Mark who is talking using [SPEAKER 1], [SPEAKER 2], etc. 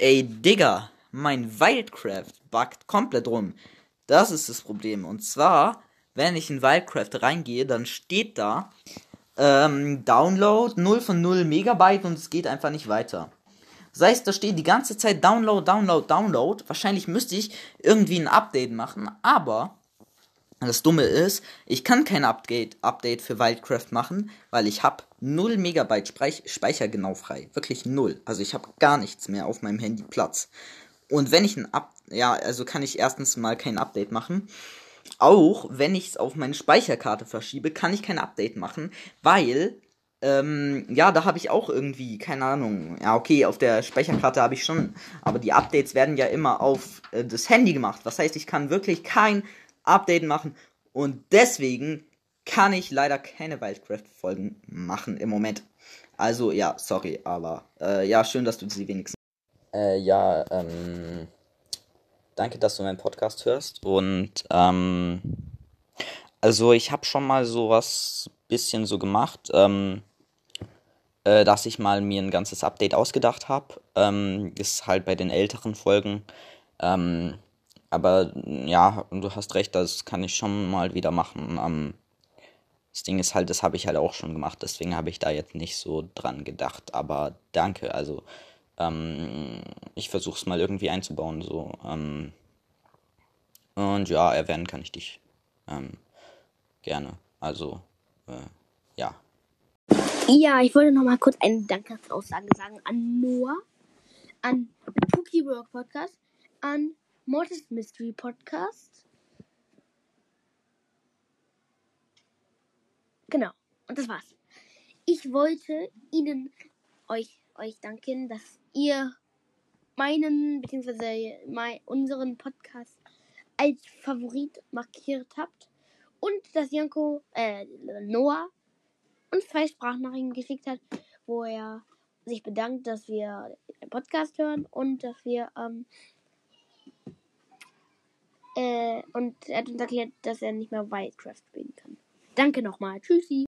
[SPEAKER 1] Ey, Digga, mein Wildcraft buggt komplett rum. Das ist das Problem. Und zwar, wenn ich in Wildcraft reingehe, dann steht da ähm, Download 0 von 0 Megabyte und es geht einfach nicht weiter. Das heißt, da steht die ganze Zeit Download, Download, Download. Wahrscheinlich müsste ich irgendwie ein Update machen, aber das Dumme ist, ich kann kein Update, Update für Wildcraft machen, weil ich habe 0 Megabyte Speich Speicher genau frei. Wirklich 0. Also ich habe gar nichts mehr auf meinem Handy Platz. Und wenn ich ein Up ja, also kann ich erstens mal kein Update machen. Auch wenn ich es auf meine Speicherkarte verschiebe, kann ich kein Update machen, weil ähm, ja, da habe ich auch irgendwie, keine Ahnung. Ja, okay, auf der Speicherkarte habe ich schon, aber die Updates werden ja immer auf äh, das Handy gemacht. Was heißt, ich kann wirklich kein Update machen und deswegen kann ich leider keine Wildcraft-Folgen machen im Moment. Also ja, sorry, aber äh, ja, schön, dass du sie wenigstens. Äh, ja, ähm, danke, dass du meinen Podcast hörst und ähm, also ich habe schon mal sowas bisschen so gemacht, ähm, äh, dass ich mal mir ein ganzes Update ausgedacht habe. Ähm, ist halt bei den älteren Folgen. Ähm, aber ja, du hast recht, das kann ich schon mal wieder machen. Ähm, das Ding ist halt, das habe ich halt auch schon gemacht, deswegen habe ich da jetzt nicht so dran gedacht. Aber danke, also ähm, ich versuche es mal irgendwie einzubauen. So. Ähm, und ja, erwähnen kann ich dich ähm, gerne. Also, äh, ja.
[SPEAKER 2] Ja, ich wollte noch mal kurz eine Dankesaussage sagen an Noah, an Pookie Work Podcast, an Mortis Mystery Podcast. Genau, und das war's. Ich wollte Ihnen, euch, euch danken, dass ihr meinen, beziehungsweise mein, unseren Podcast als Favorit markiert habt und dass Janko, äh, Noah uns zwei Sprachnachrichten geschickt hat, wo er sich bedankt, dass wir den Podcast hören und dass wir, ähm, äh, und er hat uns erklärt, dass er nicht mehr Wildcraft spielen kann. Danke nochmal. Tschüssi.